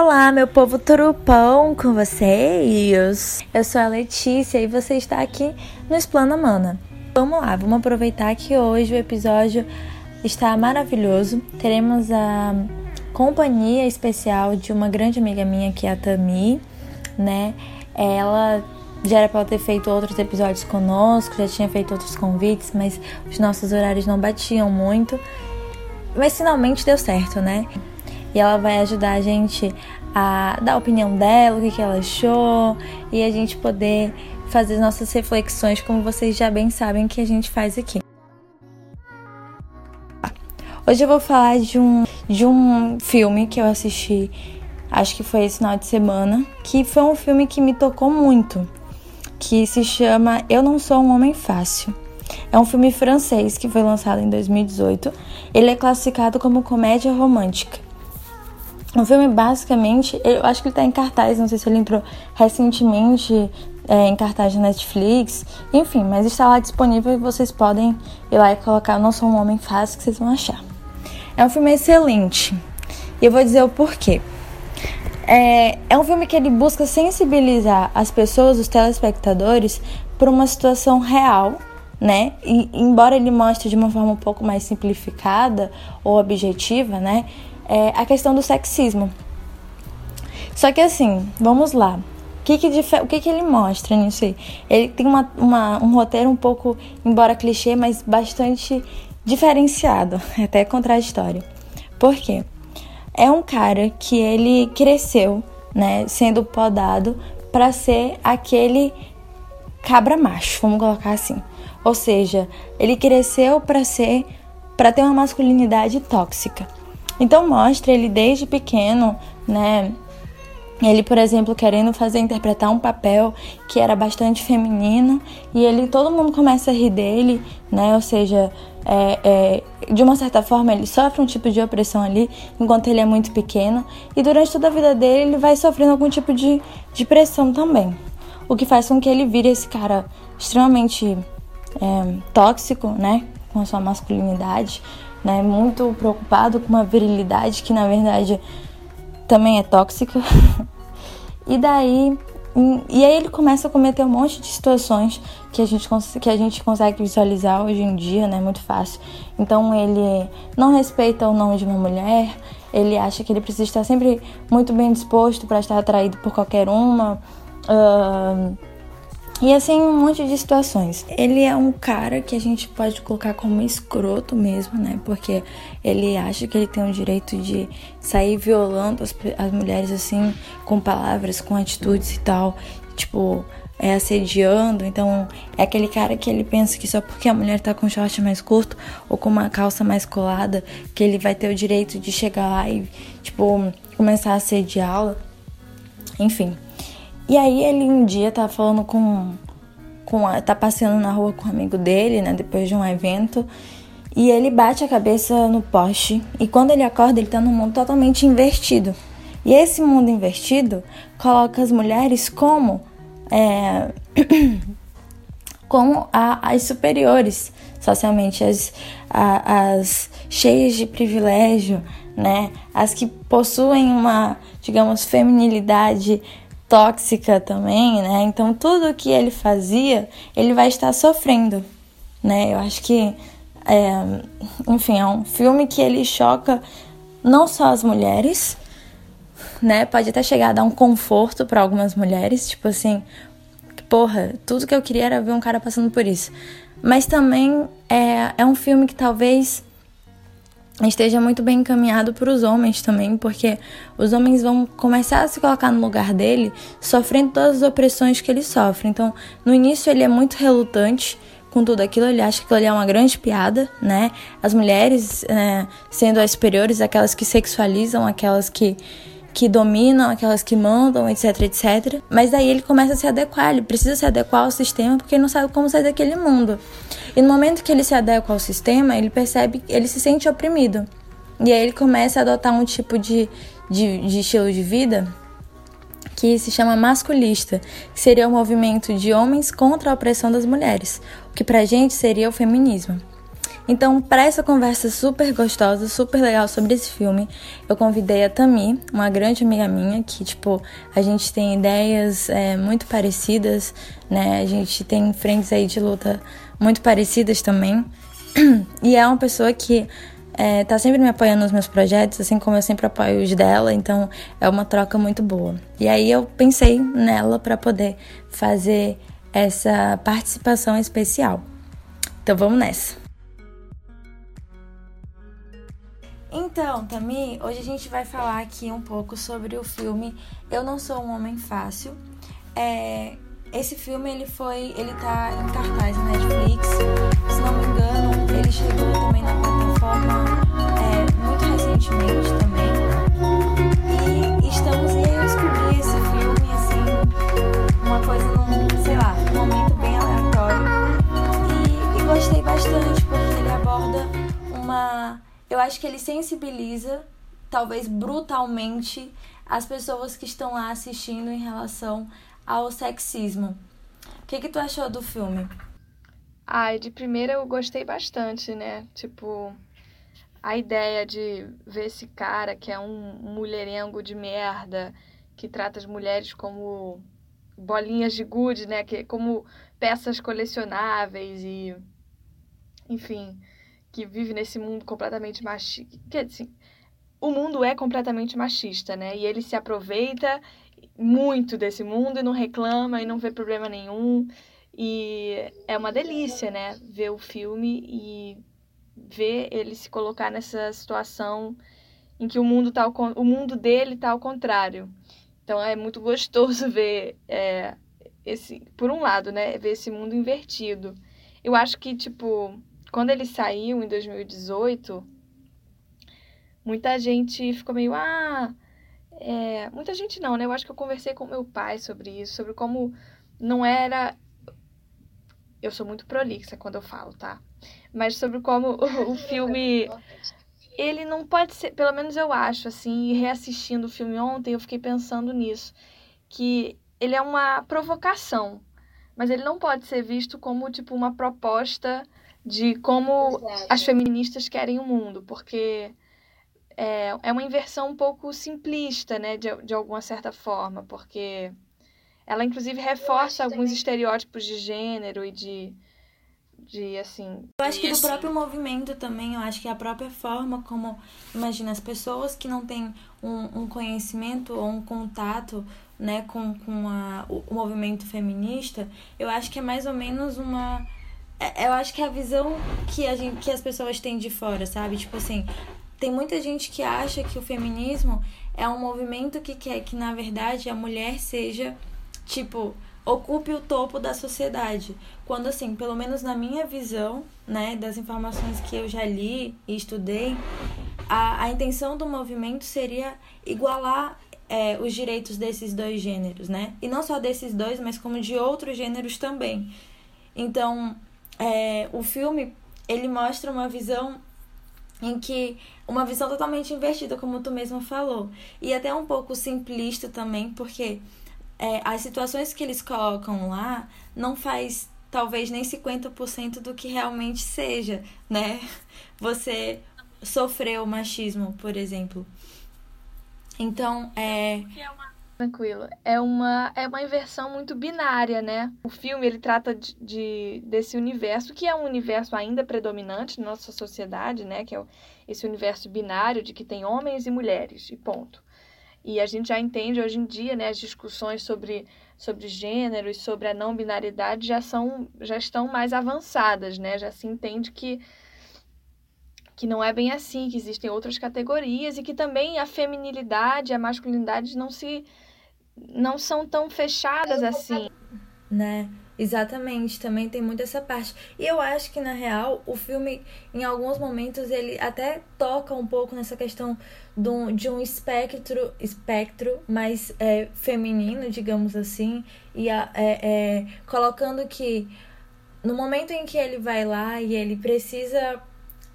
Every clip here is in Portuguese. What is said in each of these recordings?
Olá, meu povo turupão com vocês. Eu sou a Letícia e você está aqui no Explana Mana. Vamos lá, vamos aproveitar que hoje o episódio está maravilhoso. Teremos a companhia especial de uma grande amiga minha que é a Tami, né? Ela já era para ter feito outros episódios conosco, já tinha feito outros convites, mas os nossos horários não batiam muito. Mas finalmente deu certo, né? E ela vai ajudar a gente a dar a opinião dela, o que, que ela achou, e a gente poder fazer nossas reflexões, como vocês já bem sabem que a gente faz aqui. Hoje eu vou falar de um, de um filme que eu assisti, acho que foi esse final de semana, que foi um filme que me tocou muito, que se chama Eu Não Sou um Homem Fácil. É um filme francês que foi lançado em 2018. Ele é classificado como comédia romântica. O filme, basicamente, eu acho que ele tá em cartaz, não sei se ele entrou recentemente é, em cartaz da Netflix, enfim, mas está lá disponível e vocês podem ir lá e colocar Não Sou um Homem Fácil que vocês vão achar. É um filme excelente e eu vou dizer o porquê. É, é um filme que ele busca sensibilizar as pessoas, os telespectadores, para uma situação real né? E, embora ele mostre de uma forma um pouco mais simplificada ou objetiva, né? É a questão do sexismo. Só que assim, vamos lá. O que, que, o que, que ele mostra nisso aí? Ele tem uma, uma, um roteiro um pouco, embora clichê, mas bastante diferenciado, até contraditório. Por quê? É um cara que ele cresceu, né, sendo podado para ser aquele cabra macho, vamos colocar assim. Ou seja, ele cresceu para ser para ter uma masculinidade tóxica. Então mostra ele desde pequeno, né? Ele, por exemplo, querendo fazer interpretar um papel que era bastante feminino e ele todo mundo começa a rir dele, né? Ou seja, é, é, de uma certa forma ele sofre um tipo de opressão ali enquanto ele é muito pequeno e durante toda a vida dele ele vai sofrendo algum tipo de, de pressão também, o que faz com que ele vire esse cara extremamente é, tóxico, né? Com a sua masculinidade, né? Muito preocupado com uma virilidade que na verdade também é tóxica. e daí e aí ele começa a cometer um monte de situações que a gente, que a gente consegue visualizar hoje em dia, né? Muito fácil. Então ele não respeita o nome de uma mulher, ele acha que ele precisa estar sempre muito bem disposto para estar atraído por qualquer uma. Uh, e assim, um monte de situações. Ele é um cara que a gente pode colocar como escroto mesmo, né? Porque ele acha que ele tem o direito de sair violando as, as mulheres assim, com palavras, com atitudes e tal. Tipo, é assediando. Então, é aquele cara que ele pensa que só porque a mulher tá com short mais curto ou com uma calça mais colada, que ele vai ter o direito de chegar lá e, tipo, começar a assediá-la. Enfim. E aí ele um dia tá falando com, com a, tá passeando na rua com um amigo dele, né, depois de um evento, e ele bate a cabeça no poste e quando ele acorda ele tá num mundo totalmente invertido. E esse mundo invertido coloca as mulheres como é, como a, as superiores socialmente, as, a, as cheias de privilégio, né? As que possuem uma, digamos, feminilidade tóxica também, né? Então tudo que ele fazia, ele vai estar sofrendo, né? Eu acho que, é, enfim, é um filme que ele choca não só as mulheres, né? Pode até chegar a dar um conforto para algumas mulheres, tipo assim, porra, tudo que eu queria era ver um cara passando por isso. Mas também é, é um filme que talvez esteja muito bem encaminhado para os homens também, porque os homens vão começar a se colocar no lugar dele, sofrendo todas as opressões que ele sofre. Então, no início ele é muito relutante com tudo aquilo, ele acha que aquilo ali é uma grande piada, né? As mulheres é, sendo as superiores, aquelas que sexualizam, aquelas que que dominam, aquelas que mandam, etc, etc. Mas daí ele começa a se adequar, ele precisa se adequar ao sistema porque ele não sabe como sair daquele mundo. E no momento que ele se adequa ao sistema, ele percebe, ele se sente oprimido. E aí ele começa a adotar um tipo de, de, de estilo de vida que se chama masculista, que seria o movimento de homens contra a opressão das mulheres, o que pra gente seria o feminismo. Então, para essa conversa super gostosa, super legal sobre esse filme, eu convidei a Tami, uma grande amiga minha, que, tipo, a gente tem ideias é, muito parecidas, né? A gente tem frentes aí de luta muito parecidas também. E é uma pessoa que é, tá sempre me apoiando nos meus projetos, assim como eu sempre apoio os dela, então é uma troca muito boa. E aí eu pensei nela para poder fazer essa participação especial. Então vamos nessa. Então, Tami, hoje a gente vai falar aqui um pouco sobre o filme Eu Não Sou um Homem Fácil. É, esse filme ele foi, ele tá em cartaz na Netflix. Se não me engano, ele chegou também na plataforma é, muito recentemente também. E estamos e eu descobri esse filme assim, uma coisa num, sei lá, um momento bem aleatório. E, e gostei bastante porque ele aborda uma, eu acho que ele sensibiliza, talvez brutalmente, as pessoas que estão lá assistindo em relação ao sexismo. O que, que tu achou do filme? Ai, de primeira eu gostei bastante, né? Tipo, a ideia de ver esse cara que é um mulherengo de merda, que trata as mulheres como bolinhas de gude, né? Que, como peças colecionáveis e. Enfim, que vive nesse mundo completamente machista. Que, assim, o mundo é completamente machista, né? E ele se aproveita muito desse mundo e não reclama e não vê problema nenhum. E é uma delícia, né? Ver o filme e ver ele se colocar nessa situação em que o mundo, tá ao, o mundo dele tá ao contrário. Então é muito gostoso ver é, esse, por um lado, né, ver esse mundo invertido. Eu acho que tipo, quando ele saiu em 2018, muita gente ficou meio ah, é, muita gente não, né? Eu acho que eu conversei com meu pai sobre isso, sobre como não era. Eu sou muito prolixa quando eu falo, tá? Mas sobre como o, o filme. Ele não pode ser, pelo menos eu acho, assim, reassistindo o filme ontem, eu fiquei pensando nisso. Que ele é uma provocação, mas ele não pode ser visto como, tipo, uma proposta de como Exato. as feministas querem o mundo, porque é, é uma inversão um pouco simplista, né, de, de alguma certa forma, porque ela inclusive reforça alguns também. estereótipos de gênero e de de assim. Eu acho que do próprio movimento também, eu acho que a própria forma como, imagina, as pessoas que não têm um, um conhecimento ou um contato né, com, com a, o, o movimento feminista, eu acho que é mais ou menos uma. É, eu acho que é a visão que, a gente, que as pessoas têm de fora, sabe? Tipo assim, tem muita gente que acha que o feminismo é um movimento que quer que, na verdade, a mulher seja, tipo, ocupe o topo da sociedade. Quando, assim, pelo menos na minha visão, né, das informações que eu já li e estudei, a, a intenção do movimento seria igualar é, os direitos desses dois gêneros, né? E não só desses dois, mas como de outros gêneros também. Então, é, o filme, ele mostra uma visão em que uma visão totalmente invertida, como tu mesmo falou, e até um pouco simplista também, porque é, as situações que eles colocam lá não faz talvez nem 50% do que realmente seja, né? Você sofreu machismo, por exemplo. Então, é Tranquilo. É uma, é uma inversão muito binária, né? O filme ele trata de, de, desse universo, que é um universo ainda predominante na nossa sociedade, né? Que é esse universo binário de que tem homens e mulheres, e ponto. E a gente já entende hoje em dia, né, as discussões sobre, sobre gênero e sobre a não binaridade já são já estão mais avançadas, né? Já se entende que que não é bem assim, que existem outras categorias e que também a feminilidade e a masculinidade não se não são tão fechadas assim. Né? Exatamente, também tem muito essa parte. E eu acho que, na real, o filme, em alguns momentos, ele até toca um pouco nessa questão de um, de um espectro, espectro mais é, feminino, digamos assim, e a, é, é, colocando que no momento em que ele vai lá e ele precisa,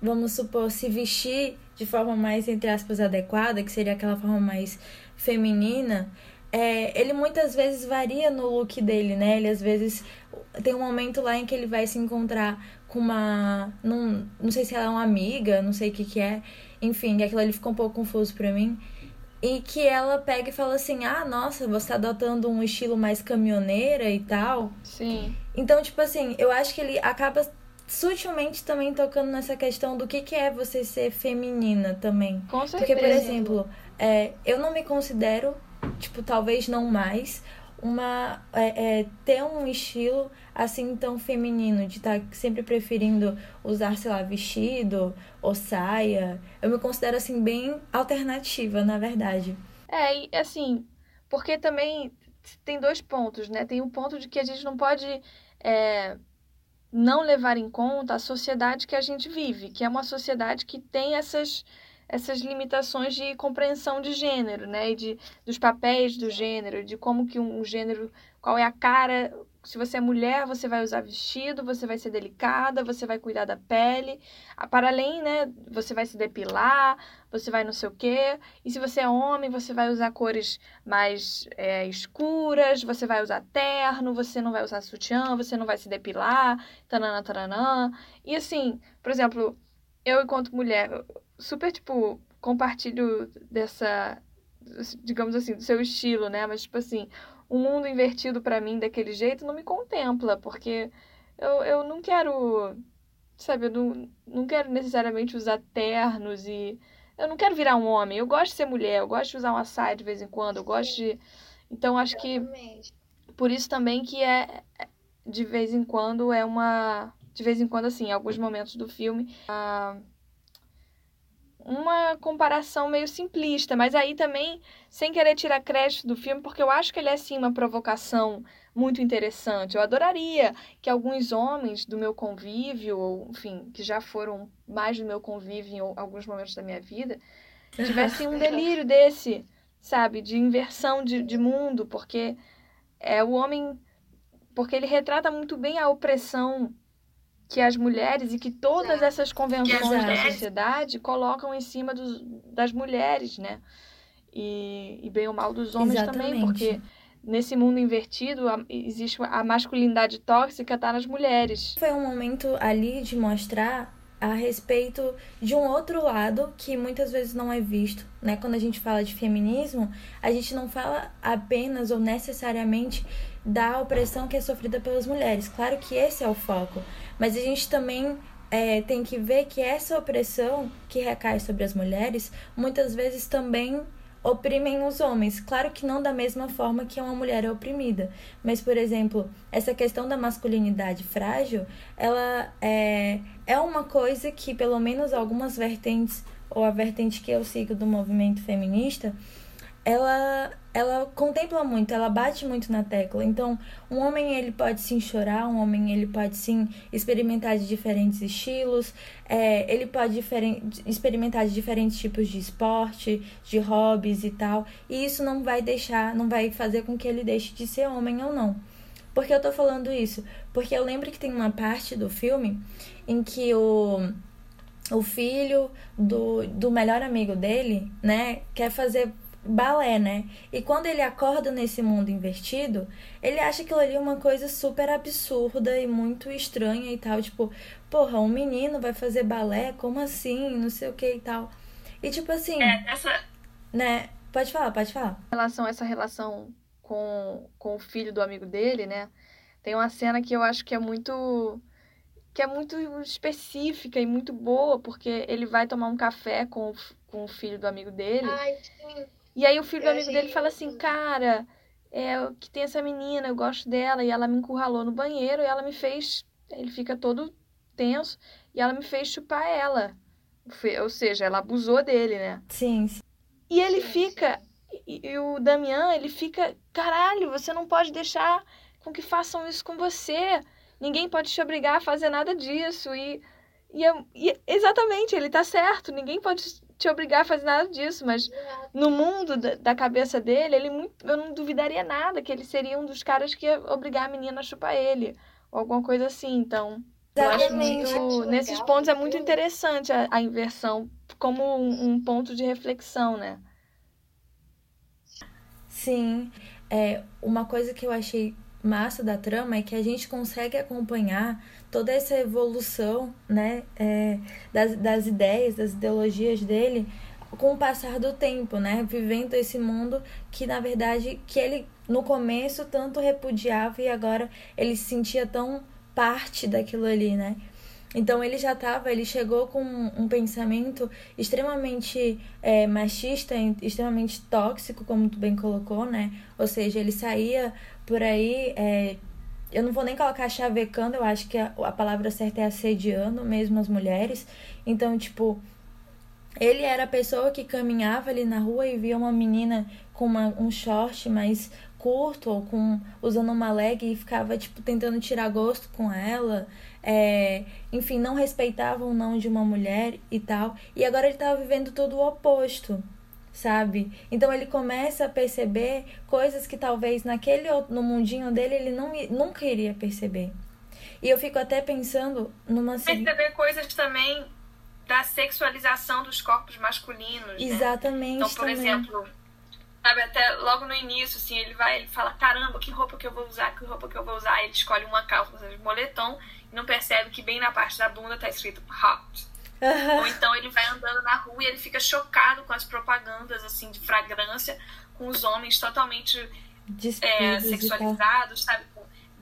vamos supor, se vestir de forma mais, entre aspas, adequada, que seria aquela forma mais feminina, é, ele muitas vezes varia no look dele, né? Ele às vezes tem um momento lá em que ele vai se encontrar com uma. Num, não sei se ela é uma amiga, não sei o que, que é. Enfim, aquilo ali ficou um pouco confuso para mim. E que ela pega e fala assim: Ah, nossa, você tá adotando um estilo mais caminhoneira e tal. Sim. Então, tipo assim, eu acho que ele acaba sutilmente também tocando nessa questão do que, que é você ser feminina também. Com certeza. Porque, por exemplo, é, eu não me considero, tipo, talvez não mais, uma é, é, ter um estilo assim tão feminino, de estar tá sempre preferindo usar, sei lá, vestido ou saia. Eu me considero assim bem alternativa, na verdade. É, e assim, porque também tem dois pontos, né? Tem um ponto de que a gente não pode é, não levar em conta a sociedade que a gente vive, que é uma sociedade que tem essas essas limitações de compreensão de gênero, né? E de, dos papéis do gênero, de como que um gênero, qual é a cara. Se você é mulher, você vai usar vestido, você vai ser delicada, você vai cuidar da pele. Para além, né? Você vai se depilar, você vai não sei o quê. E se você é homem, você vai usar cores mais é, escuras, você vai usar terno, você não vai usar sutiã, você não vai se depilar, tanana, taranã. E assim, por exemplo, eu enquanto mulher, super, tipo, compartilho dessa, digamos assim, do seu estilo, né? Mas, tipo assim, um mundo invertido para mim daquele jeito não me contempla, porque eu, eu não quero, sabe, eu não, não quero necessariamente usar ternos e. Eu não quero virar um homem, eu gosto de ser mulher, eu gosto de usar uma saia de vez em quando, eu gosto de. Então, acho que. Por isso também que é. De vez em quando é uma. De vez em quando, assim, em alguns momentos do filme. Uma comparação meio simplista, mas aí também sem querer tirar crédito do filme, porque eu acho que ele é sim uma provocação muito interessante. Eu adoraria que alguns homens do meu convívio, ou enfim, que já foram mais do meu convívio em alguns momentos da minha vida, tivessem um delírio desse, sabe, de inversão de, de mundo, porque é o homem, porque ele retrata muito bem a opressão que as mulheres e que todas essas convenções da sociedade colocam em cima dos, das mulheres, né? E, e bem ou mal dos homens Exatamente. também, porque nesse mundo invertido existe a masculinidade tóxica tá nas mulheres. Foi um momento ali de mostrar a respeito de um outro lado que muitas vezes não é visto, né? Quando a gente fala de feminismo, a gente não fala apenas ou necessariamente da opressão que é sofrida pelas mulheres. Claro que esse é o foco, mas a gente também é, tem que ver que essa opressão que recai sobre as mulheres muitas vezes também oprimem os homens. Claro que não da mesma forma que uma mulher é oprimida, mas, por exemplo, essa questão da masculinidade frágil, ela é, é uma coisa que, pelo menos algumas vertentes, ou a vertente que eu sigo do movimento feminista, ela ela contempla muito, ela bate muito na tecla. Então, um homem ele pode sim chorar, um homem ele pode sim experimentar de diferentes estilos, é, ele pode experimentar de diferentes tipos de esporte, de hobbies e tal. E isso não vai deixar, não vai fazer com que ele deixe de ser homem ou não. Por que eu tô falando isso? Porque eu lembro que tem uma parte do filme em que o o filho do, do melhor amigo dele, né, quer fazer balé, né? E quando ele acorda nesse mundo invertido, ele acha aquilo ali uma coisa super absurda e muito estranha e tal. Tipo, porra, um menino vai fazer balé? Como assim? Não sei o que e tal. E tipo assim. É, essa. Né? Pode falar, pode falar. Em relação a essa relação com, com o filho do amigo dele, né? Tem uma cena que eu acho que é muito. que é muito específica e muito boa, porque ele vai tomar um café com, com o filho do amigo dele. Ai, sim. E aí o filho do amigo dele fala assim, cara, é que tem essa menina, eu gosto dela, e ela me encurralou no banheiro e ela me fez. Ele fica todo tenso e ela me fez chupar ela. Ou seja, ela abusou dele, né? Sim. E ele fica. E, e o Damian, ele fica, caralho, você não pode deixar com que façam isso com você. Ninguém pode te obrigar a fazer nada disso. E, e, e exatamente, ele tá certo. Ninguém pode te obrigar a fazer nada disso, mas no mundo da, da cabeça dele, ele muito, eu não duvidaria nada que ele seria um dos caras que ia obrigar a menina a chupar ele, ou alguma coisa assim. Então, eu acho muito, nesses pontos é muito interessante a, a inversão como um, um ponto de reflexão, né? Sim. É, uma coisa que eu achei massa da trama é que a gente consegue acompanhar toda essa evolução né, é, das, das ideias, das ideologias dele com o passar do tempo, né? Vivendo esse mundo que, na verdade, que ele no começo tanto repudiava e agora ele se sentia tão parte daquilo ali, né? Então ele já estava, ele chegou com um pensamento extremamente é, machista, extremamente tóxico, como tu bem colocou, né? Ou seja, ele saía por aí, é, eu não vou nem colocar chavecando, eu acho que a, a palavra certa é assediando mesmo as mulheres. Então, tipo, ele era a pessoa que caminhava ali na rua e via uma menina com uma, um short mais curto ou com usando uma leg e ficava tipo tentando tirar gosto com ela, é, enfim, não respeitava o não de uma mulher e tal. E agora ele estava vivendo todo o oposto, sabe? Então ele começa a perceber coisas que talvez naquele no mundinho dele ele não nunca iria perceber. E eu fico até pensando numa perceber coisas também da sexualização dos corpos masculinos. Né? Exatamente. Né? Então, por também. exemplo, sabe, até logo no início, assim, ele vai, ele fala, caramba, que roupa que eu vou usar, que roupa que eu vou usar. Aí ele escolhe uma calça de moletom e não percebe que bem na parte da bunda tá escrito hot. Uhum. Ou então ele vai andando na rua e ele fica chocado com as propagandas, assim, de fragrância, com os homens totalmente é, sexualizados, sabe?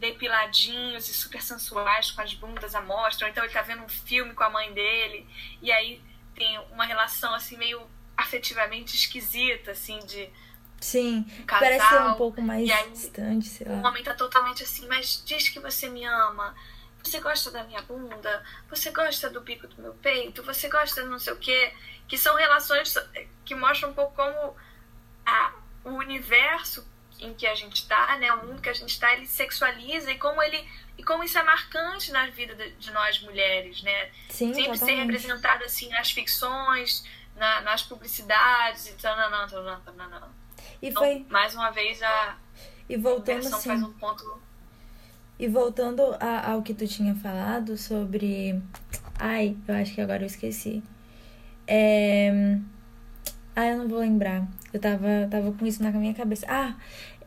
depiladinhos e super sensuais com as bundas à mostra, ou então ele tá vendo um filme com a mãe dele, e aí tem uma relação assim meio afetivamente esquisita, assim, de Sim, um casal, parece ser um pouco mais aí, distante, sei lá. O homem tá totalmente assim, mas diz que você me ama. Você gosta da minha bunda? Você gosta do bico do meu peito? Você gosta de não sei o quê? Que são relações que mostram um pouco como a, o universo em que a gente está, né, o mundo que a gente está, ele sexualiza e como ele e como isso é marcante na vida de, de nós mulheres, né? Sim, Sempre ser representado assim nas ficções, na, nas publicidades e tal, não, não, não, não, não. E então, foi mais uma vez a e voltando assim, faz um ponto e voltando a, ao que tu tinha falado sobre ai, eu acho que agora eu esqueci. É... Ah, eu não vou lembrar. Eu tava, tava com isso na minha cabeça. Ah,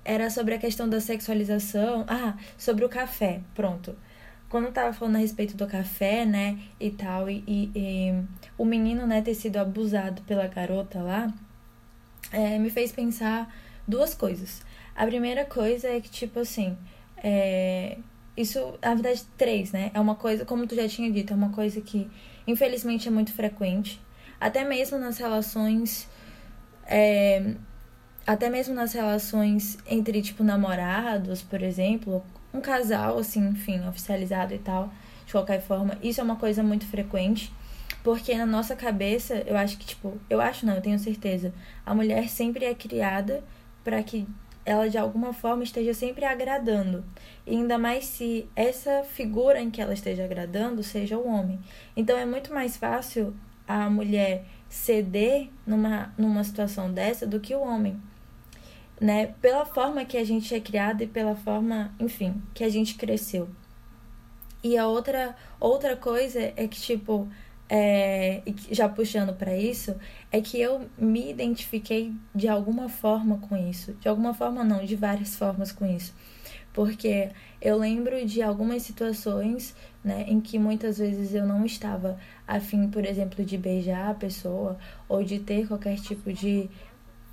era sobre a questão da sexualização. Ah, sobre o café. Pronto. Quando eu tava falando a respeito do café, né, e tal, e, e, e o menino, né, ter sido abusado pela garota lá, é, me fez pensar duas coisas. A primeira coisa é que, tipo assim, é, isso, na verdade, três, né? É uma coisa, como tu já tinha dito, é uma coisa que, infelizmente, é muito frequente. Até mesmo nas relações é, até mesmo nas relações entre, tipo, namorados, por exemplo, um casal, assim, enfim, oficializado e tal, de qualquer forma, isso é uma coisa muito frequente. Porque na nossa cabeça, eu acho que, tipo, eu acho não, eu tenho certeza, a mulher sempre é criada para que ela de alguma forma esteja sempre agradando. E ainda mais se essa figura em que ela esteja agradando seja o homem. Então é muito mais fácil a mulher ceder numa, numa situação dessa do que o homem. Né? Pela forma que a gente é criado e pela forma, enfim, que a gente cresceu. E a outra, outra coisa é que, tipo, é, já puxando para isso, é que eu me identifiquei de alguma forma com isso. De alguma forma, não, de várias formas com isso. Porque eu lembro de algumas situações né, em que muitas vezes eu não estava afim, por exemplo, de beijar a pessoa ou de ter qualquer tipo de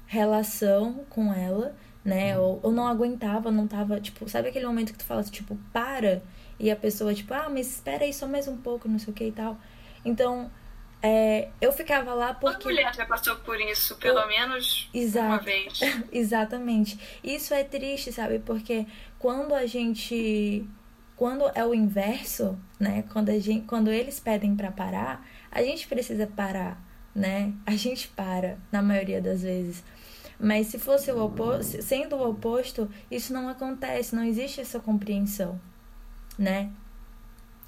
relação com ela, né? Ou, ou não aguentava, não tava, tipo, sabe aquele momento que tu fala tipo, para? E a pessoa, tipo, ah, mas espera aí só mais um pouco, não sei o que e tal. Então, é, eu ficava lá porque. Uma mulher já passou por isso, pelo eu... menos Exato. uma vez. Exatamente. Isso é triste, sabe? Porque quando a gente. Quando é o inverso, né? Quando, a gente, quando eles pedem para parar, a gente precisa parar, né? A gente para, na maioria das vezes. Mas se fosse o oposto, sendo o oposto, isso não acontece, não existe essa compreensão, né?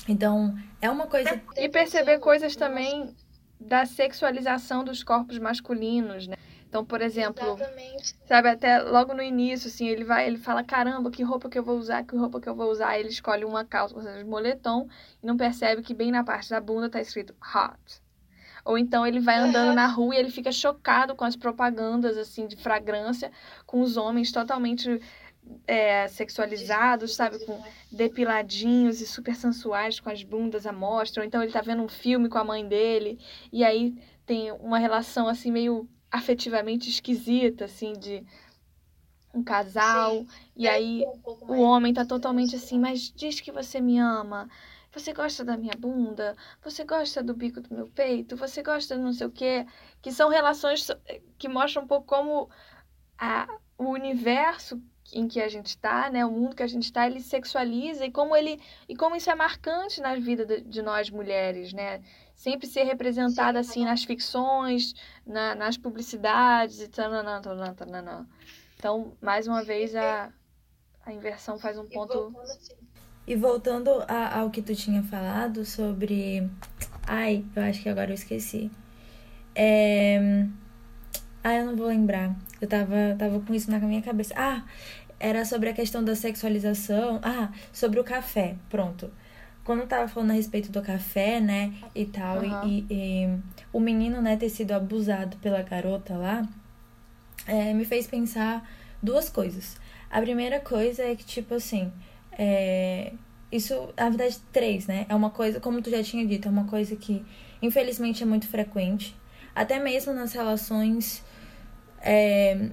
Então, é uma coisa. E perceber coisas também da sexualização dos corpos masculinos, né? Então, por exemplo, Exatamente. sabe, até logo no início, assim, ele vai, ele fala, caramba, que roupa que eu vou usar, que roupa que eu vou usar. Aí ele escolhe uma calça, ou seja, moletom, e não percebe que bem na parte da bunda tá escrito hot. Ou então ele vai andando na rua e ele fica chocado com as propagandas assim de fragrância, com os homens totalmente é, sexualizados, sabe, com depiladinhos e super sensuais, com as bundas à mostra. Ou então ele tá vendo um filme com a mãe dele e aí tem uma relação assim meio afetivamente esquisita, assim, de um casal, Sim. e aí um o homem tá totalmente assim, mas diz que você me ama, você gosta da minha bunda, você gosta do bico do meu peito, você gosta de não sei o quê, que são relações que mostram um pouco como a, o universo em que a gente está, né, o mundo que a gente está, ele sexualiza e como ele e como isso é marcante na vida de, de nós mulheres, né? Sempre ser representada assim nas ficções, na, nas publicidades e tal, Então, mais uma vez a a inversão faz um ponto e voltando a, ao que tu tinha falado sobre ai, eu acho que agora eu esqueci. É... Ah, eu não vou lembrar. Eu tava, tava com isso na minha cabeça. Ah, era sobre a questão da sexualização. Ah, sobre o café. Pronto. Quando eu tava falando a respeito do café, né, e tal, uhum. e, e, o menino, né, ter sido abusado pela garota lá, é, me fez pensar duas coisas. A primeira coisa é que, tipo assim, é, isso, na verdade, três, né? É uma coisa, como tu já tinha dito, é uma coisa que, infelizmente, é muito frequente. Até mesmo nas relações é,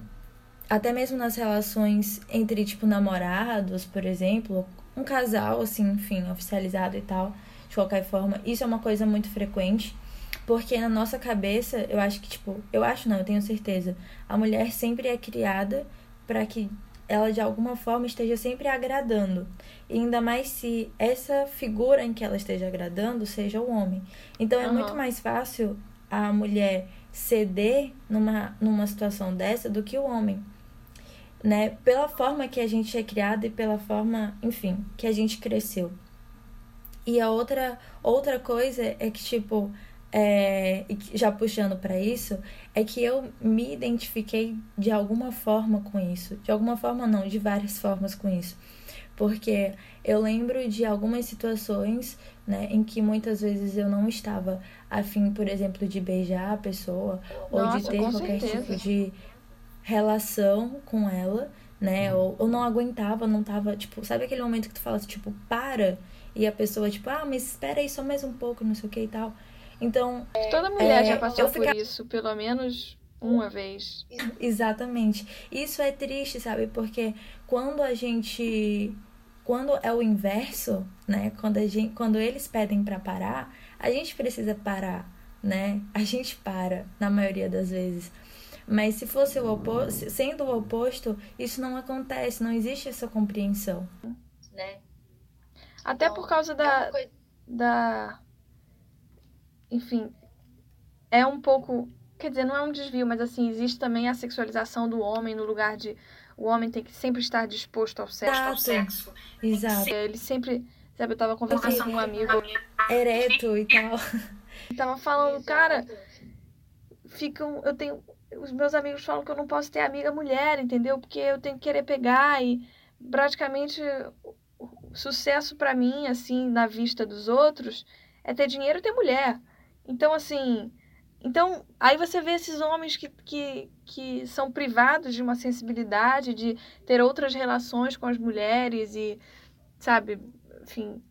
até mesmo nas relações entre, tipo, namorados, por exemplo, um casal, assim, enfim, oficializado e tal, de qualquer forma, isso é uma coisa muito frequente. Porque na nossa cabeça, eu acho que, tipo, eu acho não, eu tenho certeza, a mulher sempre é criada para que ela de alguma forma esteja sempre agradando. E ainda mais se essa figura em que ela esteja agradando seja o homem. Então é uhum. muito mais fácil a mulher ceder numa, numa situação dessa do que o homem. Né? Pela forma que a gente é criado e pela forma, enfim, que a gente cresceu. E a outra, outra coisa é que, tipo, é, já puxando para isso, é que eu me identifiquei de alguma forma com isso. De alguma forma, não, de várias formas com isso. Porque eu lembro de algumas situações né, em que muitas vezes eu não estava afim, por exemplo, de beijar a pessoa Nossa, ou de ter qualquer certeza. tipo de relação com ela, né? Ou, ou não aguentava, não tava, tipo, sabe aquele momento que tu fala tipo, para? E a pessoa, tipo, ah, mas espera aí só mais um pouco, não sei o que e tal. Então. Toda mulher é, já passou por fica... isso, pelo menos uma vez. Exatamente. Isso é triste, sabe? Porque quando a gente quando é o inverso, né? Quando, a gente, quando eles pedem para parar, a gente precisa parar, né? A gente para, na maioria das vezes. Mas se fosse o oposto, sendo o oposto, isso não acontece, não existe essa compreensão. Né? Até por causa da, é da. Enfim, é um pouco. Quer dizer, não é um desvio, mas assim, existe também a sexualização do homem no lugar de o homem tem que sempre estar disposto ao sexo. Ao sexo. Exato. Ele sempre. Sabe, eu tava conversando com um amigo. Ereto e tal. Tava falando, cara, ficam. Eu tenho. Os meus amigos falam que eu não posso ter amiga mulher, entendeu? Porque eu tenho que querer pegar e praticamente o sucesso para mim, assim, na vista dos outros, é ter dinheiro e ter mulher. Então, assim, então, aí você vê esses homens que, que, que são privados de uma sensibilidade, de ter outras relações com as mulheres e, sabe, enfim,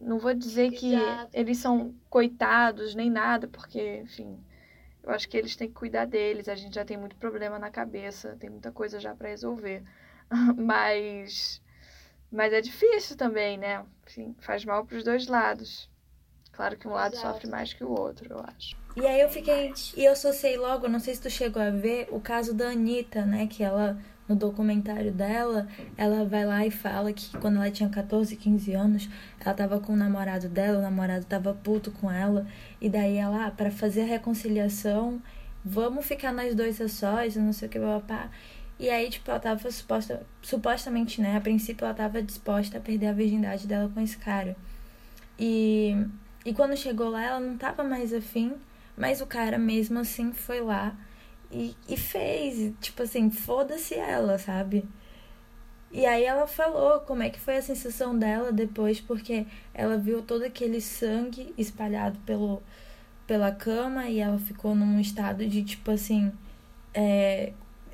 não vou dizer que eles são coitados nem nada, porque, enfim, eu acho que eles têm que cuidar deles. A gente já tem muito problema na cabeça, tem muita coisa já para resolver. mas, mas é difícil também, né? Enfim, faz mal para os dois lados. Claro que um lado Exato. sofre mais que o outro, eu acho. E aí eu fiquei. E eu associei logo, não sei se tu chegou a ver, o caso da Anitta, né? Que ela, no documentário dela, ela vai lá e fala que quando ela tinha 14, 15 anos, ela tava com o namorado dela, o namorado tava puto com ela. E daí ela, ah, pra fazer a reconciliação, vamos ficar nós dois a sós, não sei o que, papá. E aí, tipo, ela tava suposta, supostamente, né? A princípio ela tava disposta a perder a virgindade dela com esse cara. E, e quando chegou lá, ela não tava mais afim. Mas o cara mesmo assim foi lá e, e fez. Tipo assim, foda-se ela, sabe? E aí ela falou como é que foi a sensação dela depois, porque ela viu todo aquele sangue espalhado pelo, pela cama e ela ficou num estado de tipo assim. É,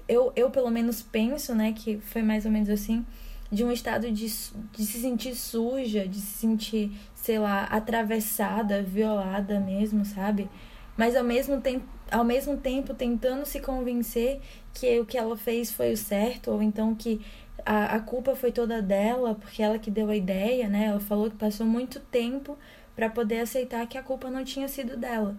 eu, eu pelo menos penso, né, que foi mais ou menos assim, de um estado de, de se sentir suja, de se sentir, sei lá, atravessada, violada mesmo, sabe? Mas ao mesmo tempo, ao mesmo tempo tentando se convencer que o que ela fez foi o certo, ou então que a, a culpa foi toda dela, porque ela que deu a ideia, né? Ela falou que passou muito tempo para poder aceitar que a culpa não tinha sido dela.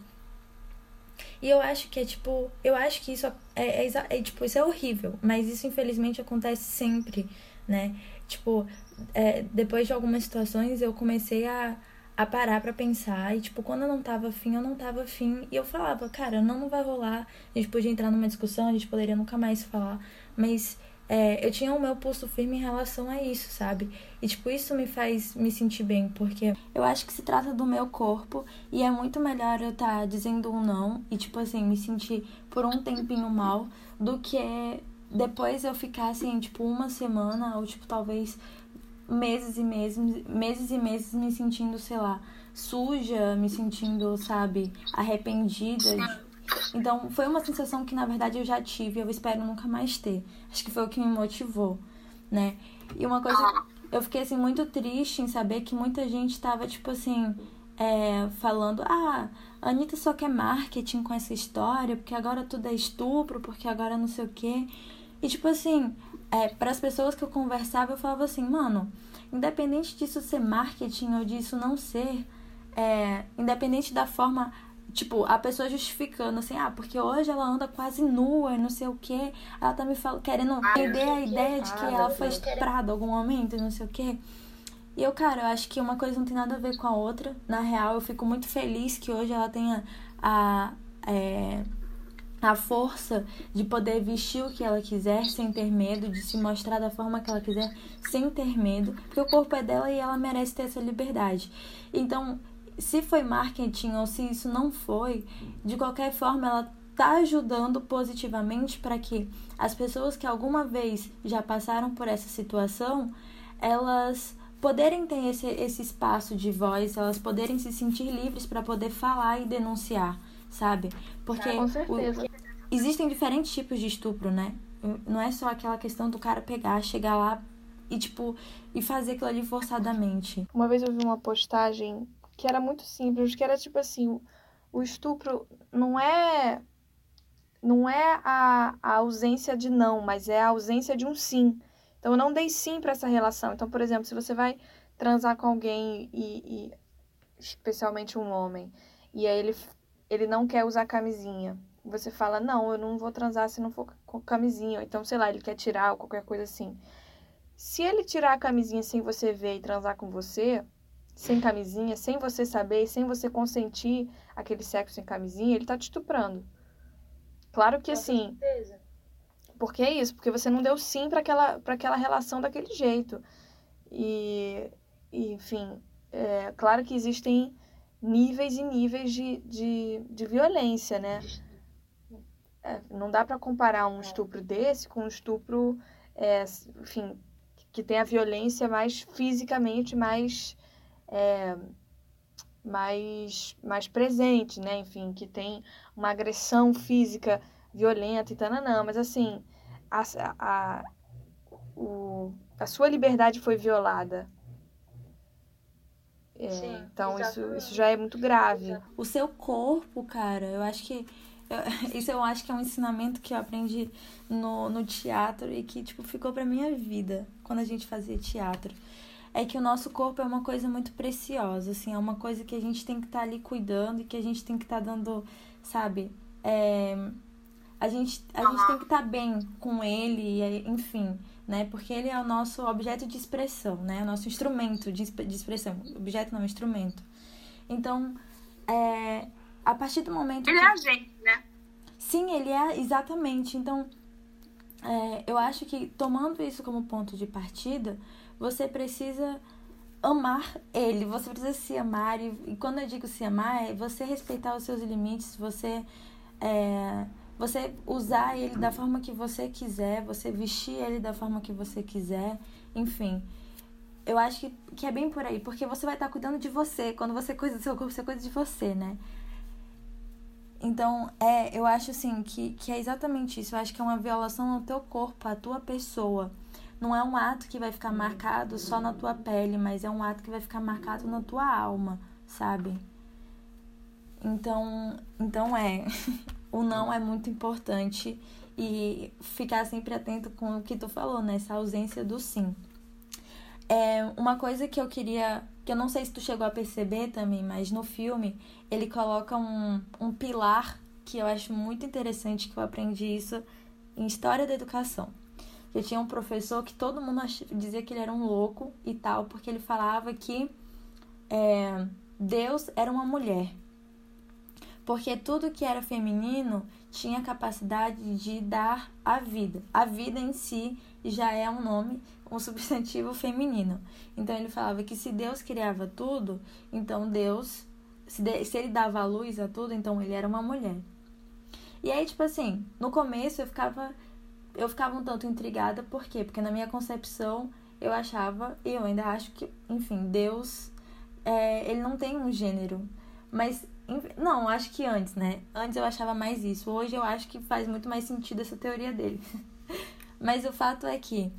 E eu acho que é tipo, eu acho que isso é, é, é, tipo, isso é horrível, mas isso infelizmente acontece sempre, né? Tipo, é, depois de algumas situações eu comecei a, a parar para pensar e tipo, quando eu não tava afim, eu não tava afim, e eu falava, cara, não, não vai rolar. A gente podia entrar numa discussão, a gente poderia nunca mais falar, mas é, eu tinha o meu pulso firme em relação a isso, sabe? E, tipo, isso me faz me sentir bem, porque eu acho que se trata do meu corpo e é muito melhor eu estar tá dizendo um não e, tipo assim, me sentir por um tempinho mal do que depois eu ficar, assim, tipo, uma semana ou, tipo, talvez meses e meses, meses e meses me sentindo, sei lá, suja, me sentindo, sabe, arrependida então, foi uma sensação que na verdade eu já tive, eu espero nunca mais ter. Acho que foi o que me motivou, né? E uma coisa, eu fiquei assim muito triste em saber que muita gente tava tipo assim, é, falando: "Ah, a Anitta só quer marketing com essa história, porque agora tudo é estupro, porque agora não sei o quê". E tipo assim, é, para as pessoas que eu conversava, eu falava assim: "Mano, independente disso ser marketing ou disso não ser, é, independente da forma Tipo, a pessoa justificando assim, ah, porque hoje ela anda quase nua, não sei o que. Ela tá me falando, querendo ah, vender a ideia de que ela foi estuprada em algum momento, não sei o que. E eu, cara, eu acho que uma coisa não tem nada a ver com a outra. Na real, eu fico muito feliz que hoje ela tenha a, é, a força de poder vestir o que ela quiser sem ter medo, de se mostrar da forma que ela quiser sem ter medo, porque o corpo é dela e ela merece ter essa liberdade. Então, se foi marketing ou se isso não foi, de qualquer forma ela está ajudando positivamente para que as pessoas que alguma vez já passaram por essa situação, elas poderem ter esse, esse espaço de voz, elas poderem se sentir livres para poder falar e denunciar, sabe? Porque Com certeza. O, existem diferentes tipos de estupro, né? Não é só aquela questão do cara pegar, chegar lá e tipo e fazer aquilo ali forçadamente. Uma vez eu vi uma postagem que era muito simples, que era tipo assim, o estupro não é não é a, a ausência de não, mas é a ausência de um sim. Então eu não dei sim para essa relação. Então, por exemplo, se você vai transar com alguém e, e especialmente um homem, e aí ele ele não quer usar camisinha. Você fala: "Não, eu não vou transar se não for com camisinha". Então, sei lá, ele quer tirar ou qualquer coisa assim. Se ele tirar a camisinha sem você ver e transar com você, sem camisinha, sem você saber, sem você consentir aquele sexo sem camisinha, ele tá te estuprando. Claro que Com assim. Certeza. Porque é isso, porque você não deu sim para aquela, pra aquela relação daquele jeito. E, e enfim, é, claro que existem níveis e níveis de, de, de violência, né? É, não dá para comparar um estupro desse com um estupro, é, enfim, que tem a violência mais fisicamente mais é, mais, mais presente, né? Enfim, que tem uma agressão física violenta e tananã. Mas assim, a, a, o, a sua liberdade foi violada. É, Sim, então isso, isso já é muito grave. O seu corpo, cara, eu acho que. Isso eu acho que é um ensinamento que eu aprendi no, no teatro e que, tipo, ficou pra minha vida quando a gente fazia teatro é que o nosso corpo é uma coisa muito preciosa, assim, é uma coisa que a gente tem que estar tá ali cuidando e que a gente tem que estar tá dando, sabe, é, a gente, a gente tem que estar tá bem com ele, enfim, né, porque ele é o nosso objeto de expressão, né, o nosso instrumento de, de expressão, objeto não, instrumento. Então, é, a partir do momento Ele que... é a gente, né? Sim, ele é, exatamente, então... É, eu acho que tomando isso como ponto de partida, você precisa amar ele, você precisa se amar. E, e, quando eu digo se amar, é você respeitar os seus limites, você, é, você usar ele da forma que você quiser, você vestir ele da forma que você quiser, enfim. Eu acho que, que é bem por aí, porque você vai estar cuidando de você. Quando você cuida do seu corpo, você cuida de você, né? Então, é, eu acho assim que, que é exatamente isso. Eu acho que é uma violação ao teu corpo, à tua pessoa. Não é um ato que vai ficar marcado só na tua pele, mas é um ato que vai ficar marcado na tua alma, sabe? Então, então é. o não é muito importante e ficar sempre atento com o que tu falou, né? Essa ausência do sim. É, uma coisa que eu queria, que eu não sei se tu chegou a perceber também, mas no filme ele coloca um, um pilar que eu acho muito interessante, que eu aprendi isso em História da Educação. Eu tinha um professor que todo mundo dizia que ele era um louco e tal, porque ele falava que é, Deus era uma mulher. Porque tudo que era feminino tinha capacidade de dar a vida. A vida em si já é um nome, um substantivo feminino. Então ele falava que se Deus criava tudo, então Deus, se, de, se ele dava luz a tudo, então ele era uma mulher. E aí, tipo assim, no começo eu ficava eu ficava um tanto intrigada, por quê? Porque na minha concepção eu achava, e eu ainda acho que, enfim, Deus, é, ele não tem um gênero. Mas, não, acho que antes, né? Antes eu achava mais isso. Hoje eu acho que faz muito mais sentido essa teoria dele. Mas o fato é que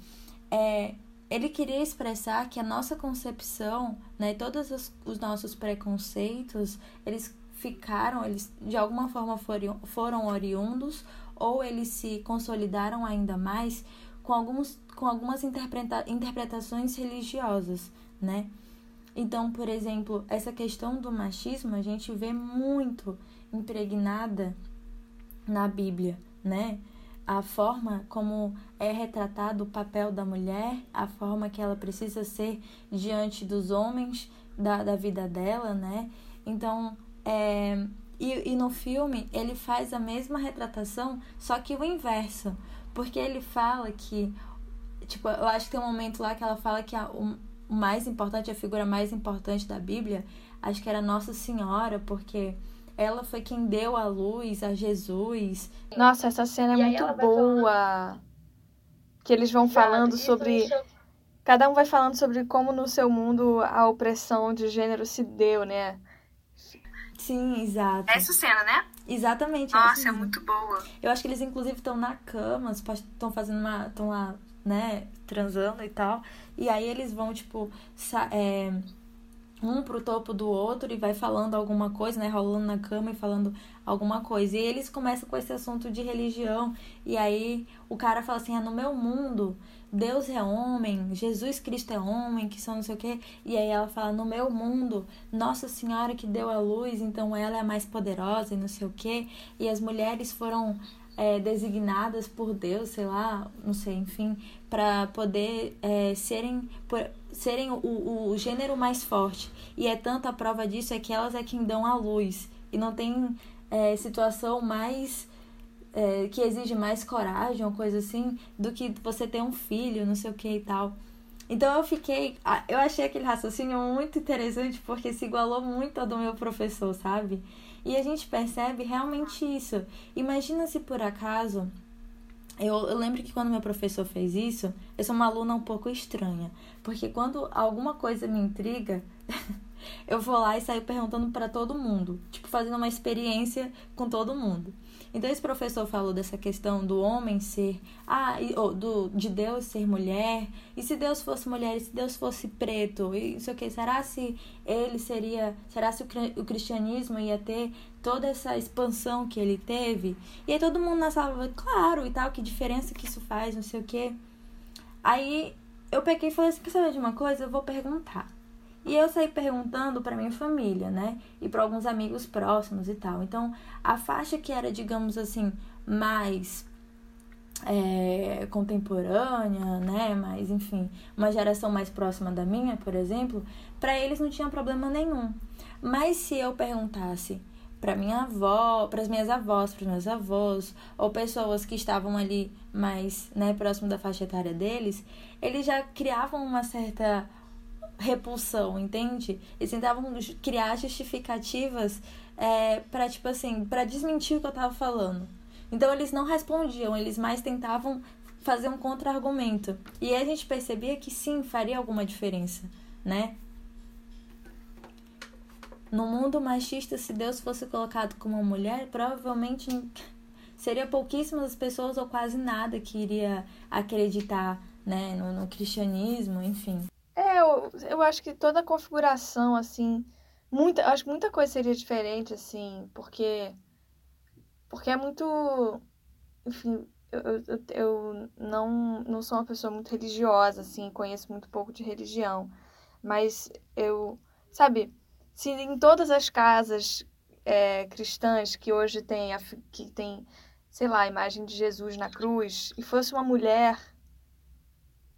é, ele queria expressar que a nossa concepção, né, todos os, os nossos preconceitos, eles ficaram, eles de alguma forma foram, foram oriundos ou eles se consolidaram ainda mais com, alguns, com algumas interpreta, interpretações religiosas, né? Então, por exemplo, essa questão do machismo a gente vê muito impregnada na Bíblia, né? A forma como é retratado o papel da mulher, a forma que ela precisa ser diante dos homens da, da vida dela, né? Então, é, e, e no filme ele faz a mesma retratação, só que o inverso. Porque ele fala que, tipo, eu acho que tem um momento lá que ela fala que a, o, mais importante, a figura mais importante da Bíblia, acho que era Nossa Senhora, porque ela foi quem deu a luz a Jesus. Nossa, essa cena é e muito boa. Falando... Que eles vão falando sobre. Cada um vai falando sobre como no seu mundo a opressão de gênero se deu, né? Sim, exato. Essa cena, né? Exatamente. Nossa, é muito boa. Eu acho que eles, inclusive, estão na cama, estão fazendo uma. estão lá, né, transando e tal. E aí eles vão, tipo, é, um pro topo do outro e vai falando alguma coisa, né? Rolando na cama e falando alguma coisa. E eles começam com esse assunto de religião. E aí o cara fala assim: ah, no meu mundo, Deus é homem, Jesus Cristo é homem, que são não sei o quê. E aí ela fala: no meu mundo, Nossa Senhora que deu a luz, então ela é mais poderosa e não sei o quê. E as mulheres foram é, designadas por Deus, sei lá, não sei, enfim, para poder é, serem, por, serem o, o gênero mais forte. E é tanta prova disso é que elas é quem dão a luz. E não tem é, situação mais. É, que exige mais coragem ou coisa assim do que você ter um filho, não sei o que e tal. Então eu fiquei. Eu achei aquele raciocínio muito interessante porque se igualou muito ao do meu professor, sabe? E a gente percebe realmente isso. Imagina se por acaso. Eu, eu lembro que quando meu professor fez isso, eu sou uma aluna um pouco estranha. Porque quando alguma coisa me intriga, eu vou lá e saio perguntando para todo mundo. Tipo, fazendo uma experiência com todo mundo. Então esse professor falou dessa questão do homem ser, ah, ou do, de Deus ser mulher, e se Deus fosse mulher, e se Deus fosse preto, e isso que será se ele seria, será se o, o cristianismo ia ter toda essa expansão que ele teve? E aí todo mundo na sala, claro, e tal, que diferença que isso faz, não sei o quê. Aí eu peguei e falei assim, quer saber de uma coisa? Eu vou perguntar. E eu saí perguntando para minha família, né? E para alguns amigos próximos e tal. Então, a faixa que era, digamos assim, mais é, contemporânea, né? Mas, enfim, uma geração mais próxima da minha, por exemplo, para eles não tinha problema nenhum. Mas se eu perguntasse para minha avó, para as minhas avós, para os meus avós, ou pessoas que estavam ali mais, né, próximo da faixa etária deles, eles já criavam uma certa repulsão, entende? Eles tentavam criar justificativas é, para tipo assim, para desmentir o que eu tava falando. Então eles não respondiam, eles mais tentavam fazer um contra-argumento. E aí a gente percebia que sim, faria alguma diferença, né? No mundo machista, se Deus fosse colocado como uma mulher, provavelmente seria pouquíssimas as pessoas ou quase nada que iria acreditar né, no, no cristianismo, enfim. É, eu, eu acho que toda a configuração, assim, muita, acho que muita coisa seria diferente, assim, porque, porque é muito, enfim, eu, eu, eu não, não sou uma pessoa muito religiosa, assim, conheço muito pouco de religião, mas eu, sabe, se em todas as casas é, cristãs que hoje tem, que tem, sei lá, a imagem de Jesus na cruz, e fosse uma mulher,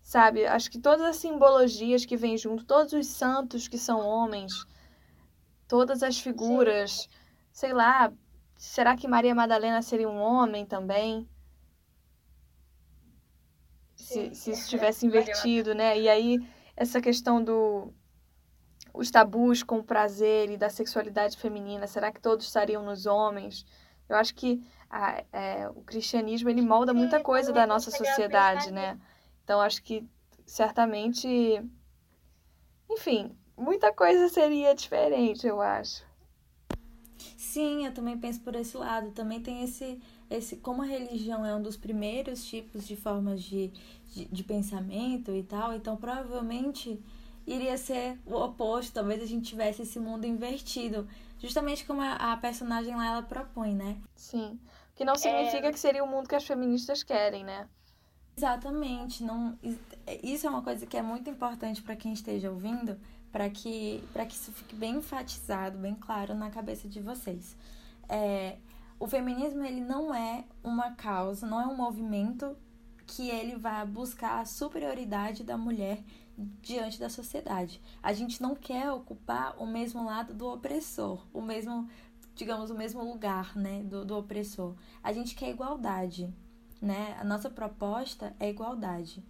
sabe? Acho que todas as simbologias que vêm junto, todos os santos que são homens, todas as figuras, Sim. sei lá, será que Maria Madalena seria um homem também? Se, se isso tivesse invertido, né? E aí, essa questão do os tabus com o prazer e da sexualidade feminina, será que todos estariam nos homens? Eu acho que a, é, o cristianismo ele molda muita coisa da nossa sociedade, né? Então acho que certamente, enfim, muita coisa seria diferente, eu acho. Sim, eu também penso por esse lado. Também tem esse, esse como a religião é um dos primeiros tipos de formas de, de, de pensamento e tal, então provavelmente iria ser o oposto, talvez a gente tivesse esse mundo invertido, justamente como a, a personagem lá ela propõe, né? Sim. Que não significa é... que seria o mundo que as feministas querem, né? Exatamente, não isso é uma coisa que é muito importante para quem esteja ouvindo, para que para que isso fique bem enfatizado, bem claro na cabeça de vocês. É, o feminismo ele não é uma causa, não é um movimento que ele vai buscar a superioridade da mulher diante da sociedade. A gente não quer ocupar o mesmo lado do opressor, o mesmo, digamos, o mesmo lugar, né, do, do opressor. A gente quer igualdade, né? A nossa proposta é igualdade.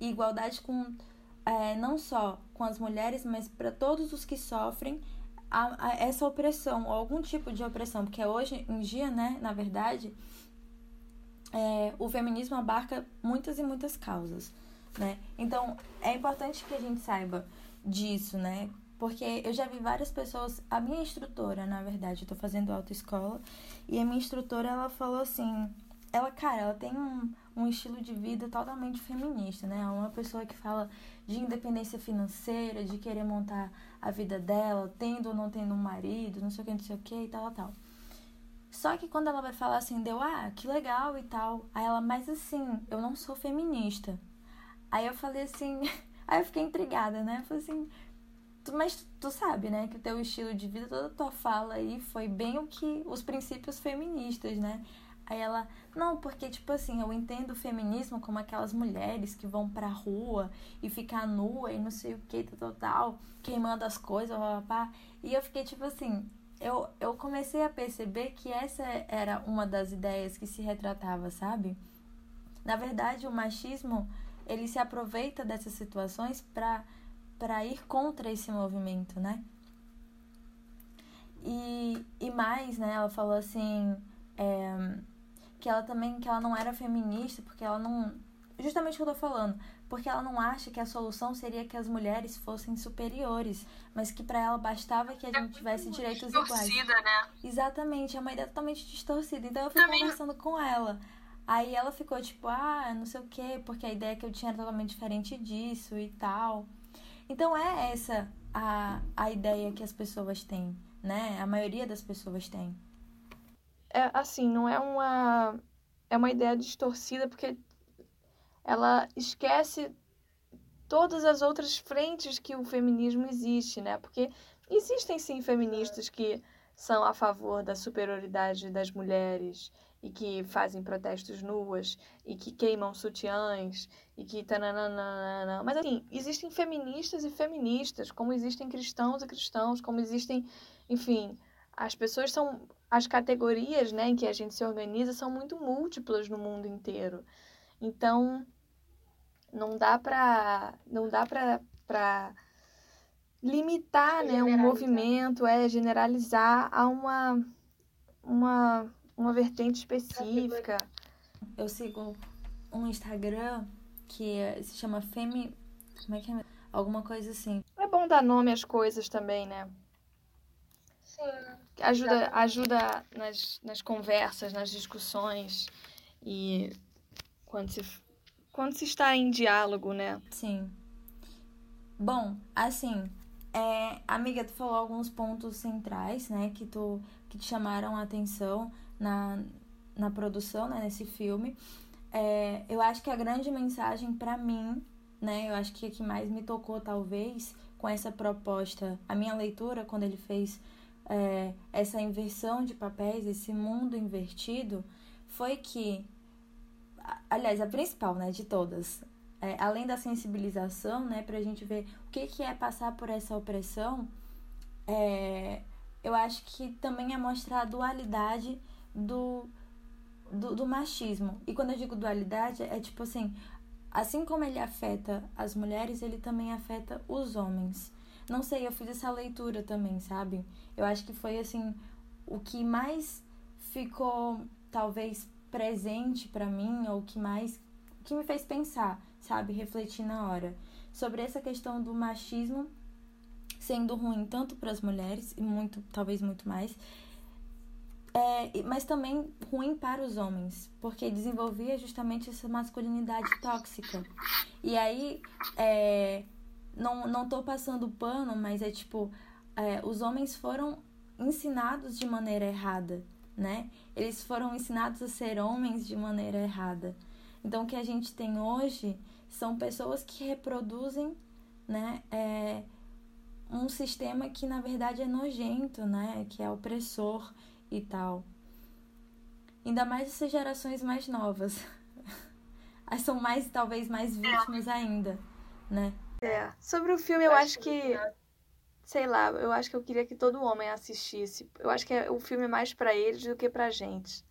E igualdade com é, não só com as mulheres, mas para todos os que sofrem a, a essa opressão, ou algum tipo de opressão, porque hoje em dia, né, na verdade, é, o feminismo abarca muitas e muitas causas né? Então, é importante que a gente saiba disso, né? Porque eu já vi várias pessoas, a minha instrutora, na verdade, eu tô fazendo autoescola, e a minha instrutora, ela falou assim, ela, cara, ela tem um, um estilo de vida totalmente feminista, né? É uma pessoa que fala de independência financeira, de querer montar a vida dela, tendo ou não tendo um marido, não sei o que, não sei o que e tal, tal. Só que quando ela vai falar assim, deu, ah, que legal e tal. Aí ela, mas assim, eu não sou feminista. Aí eu falei assim, aí eu fiquei intrigada, né? Eu falei assim, tu, mas tu sabe, né, que o teu estilo de vida, toda a tua fala aí foi bem o que os princípios feministas, né? Aí ela, não, porque tipo assim, eu entendo o feminismo como aquelas mulheres que vão pra rua e ficar nua e não sei o que, tal, tal, queimando as coisas, papá. E eu fiquei tipo assim, eu, eu comecei a perceber que essa era uma das ideias que se retratava, sabe? Na verdade, o machismo ele se aproveita dessas situações para ir contra esse movimento, né? E, e mais, né, ela falou assim, é, que ela também, que ela não era feminista, porque ela não, justamente o que eu tô falando, porque ela não acha que a solução seria que as mulheres fossem superiores, mas que para ela bastava que a gente tivesse direitos iguais. Né? Exatamente, é uma ideia totalmente distorcida. Então eu fui também... conversando com ela. Aí ela ficou tipo, ah, não sei o quê, porque a ideia que eu tinha era totalmente diferente disso e tal. Então é essa a, a ideia que as pessoas têm, né? A maioria das pessoas tem. É assim, não é uma é uma ideia distorcida porque ela esquece todas as outras frentes que o feminismo existe, né? Porque existem sim feministas que são a favor da superioridade das mulheres e que fazem protestos nuas e que queimam sutiãs e que tananana. Mas assim, existem feministas e feministas, como existem cristãos e cristãos, como existem, enfim, as pessoas são as categorias, né, em que a gente se organiza são muito múltiplas no mundo inteiro. Então, não dá para não dá para para limitar, né, um movimento, é generalizar a uma uma uma vertente específica. Eu sigo um Instagram que se chama Femi. Como é que é? Alguma coisa assim. É bom dar nome às coisas também, né? Sim. Ajuda, ajuda nas, nas conversas, nas discussões e quando se, quando se está em diálogo, né? Sim. Bom, assim, é, amiga, tu falou alguns pontos centrais, né, que, tu, que te chamaram a atenção na, na produção, né, nesse filme. É, eu acho que a grande mensagem para mim, né, eu acho que a que mais me tocou, talvez, com essa proposta, a minha leitura, quando ele fez é, essa inversão de papéis, esse mundo invertido, foi que, aliás, a principal, né, de todas, é, além da sensibilização, né, para a gente ver o que, que é passar por essa opressão, é, eu acho que também é mostrar a dualidade do, do, do, machismo. E quando eu digo dualidade, é tipo assim: assim como ele afeta as mulheres, ele também afeta os homens. Não sei, eu fiz essa leitura também, sabe? Eu acho que foi assim: o que mais ficou, talvez, presente para mim, ou o que mais. que me fez pensar sabe? Refletir na hora. Sobre essa questão do machismo sendo ruim tanto para as mulheres, e muito, talvez muito mais, é, mas também ruim para os homens, porque desenvolvia justamente essa masculinidade tóxica. E aí, é, não, não tô passando pano, mas é tipo, é, os homens foram ensinados de maneira errada, né? Eles foram ensinados a ser homens de maneira errada. Então, o que a gente tem hoje são pessoas que reproduzem né, é, um sistema que na verdade é nojento, né, que é opressor e tal. Ainda mais essas gerações mais novas. São mais, talvez, mais vítimas ainda, né? É. Sobre o filme, eu acho que. Sei lá, eu acho que eu queria que todo homem assistisse. Eu acho que é o filme mais para eles do que pra gente.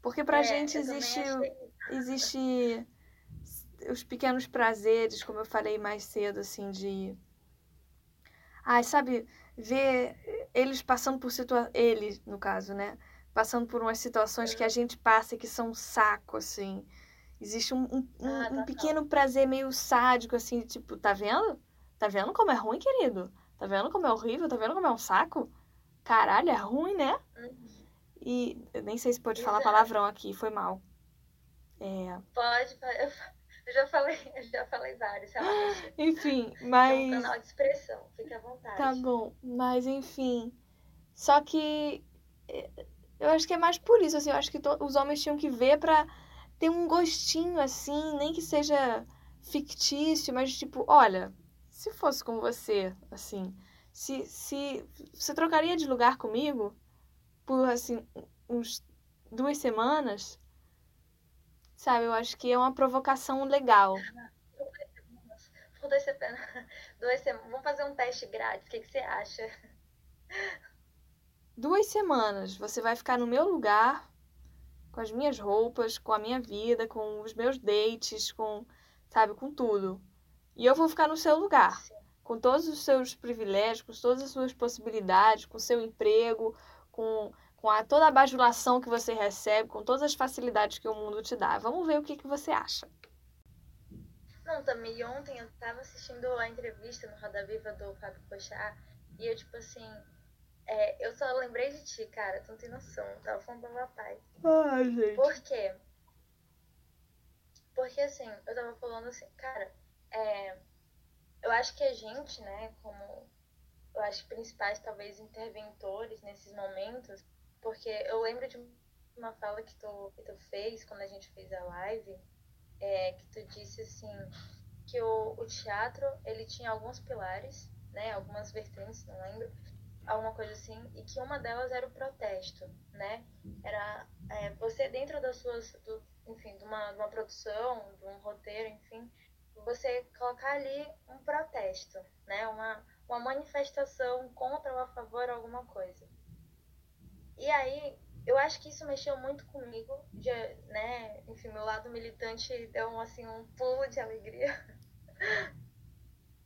Porque pra é, gente existe. Existe os pequenos prazeres, como eu falei mais cedo, assim, de. Ai, sabe, ver eles passando por situações. Ele, no caso, né? Passando por umas situações que a gente passa e que são um saco, assim. Existe um, um, ah, um, um pequeno prazer meio sádico, assim, tipo, tá vendo? Tá vendo como é ruim, querido? Tá vendo como é horrível? Tá vendo como é um saco? Caralho, é ruim, né? Uhum. E eu nem sei se pode Exato. falar palavrão aqui, foi mal. É... Pode, pode. Eu já falei, já falei vários, relaxa. Enfim, mas. É um canal de expressão, fique à vontade. Tá bom, mas enfim. Só que. Eh, eu acho que é mais por isso, assim, eu acho que os homens tinham que ver pra ter um gostinho, assim, nem que seja fictício, mas tipo, olha, se fosse com você, assim, se, se você trocaria de lugar comigo por, assim, uns duas semanas, Sabe, eu acho que é uma provocação legal. Duas semanas. Duas semanas. Vamos fazer um teste grátis. O que, que você acha? Duas semanas. Você vai ficar no meu lugar, com as minhas roupas, com a minha vida, com os meus dates, com, sabe, com tudo. E eu vou ficar no seu lugar. Sim. Com todos os seus privilégios, com todas as suas possibilidades, com o seu emprego, com com a, toda a bajulação que você recebe, com todas as facilidades que o mundo te dá. Vamos ver o que, que você acha. Não, também ontem eu tava assistindo a entrevista no Roda Viva do Fábio Pochá e eu, tipo assim, é, eu só lembrei de ti, cara, tu não tem noção. Eu tava falando pro meu pai. Ai, gente. Por quê? Porque, assim, eu tava falando assim, cara, é, eu acho que a gente, né, como eu acho que principais, talvez, interventores nesses momentos, porque eu lembro de uma fala que tu, que tu fez quando a gente fez a live, é, que tu disse assim, que o, o teatro, ele tinha alguns pilares, né, algumas vertentes, não lembro, alguma coisa assim, e que uma delas era o protesto, né? Era é, você dentro das suas, do, enfim, de uma, de uma produção, de um roteiro, enfim, você colocar ali um protesto, né? Uma, uma manifestação contra ou a favor alguma coisa. E aí, eu acho que isso mexeu muito comigo, de, né? Enfim, meu lado militante deu assim, um pulo de alegria.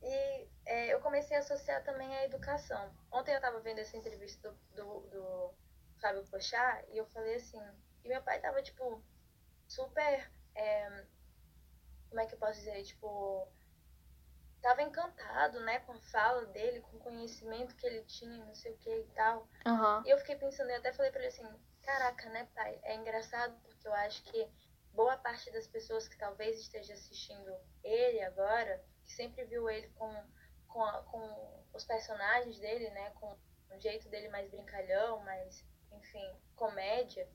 e é, eu comecei a associar também a educação. Ontem eu estava vendo essa entrevista do, do, do Fábio Pochá e eu falei assim, e meu pai tava, tipo, super. É, como é que eu posso dizer? Tipo. Tava encantado, né, com a fala dele, com o conhecimento que ele tinha, não sei o que e tal. Uhum. E eu fiquei pensando, eu até falei pra ele assim, caraca, né, pai? É engraçado porque eu acho que boa parte das pessoas que talvez esteja assistindo ele agora, que sempre viu ele com, com, a, com os personagens dele, né, com o jeito dele mais brincalhão, mais, enfim, comédia,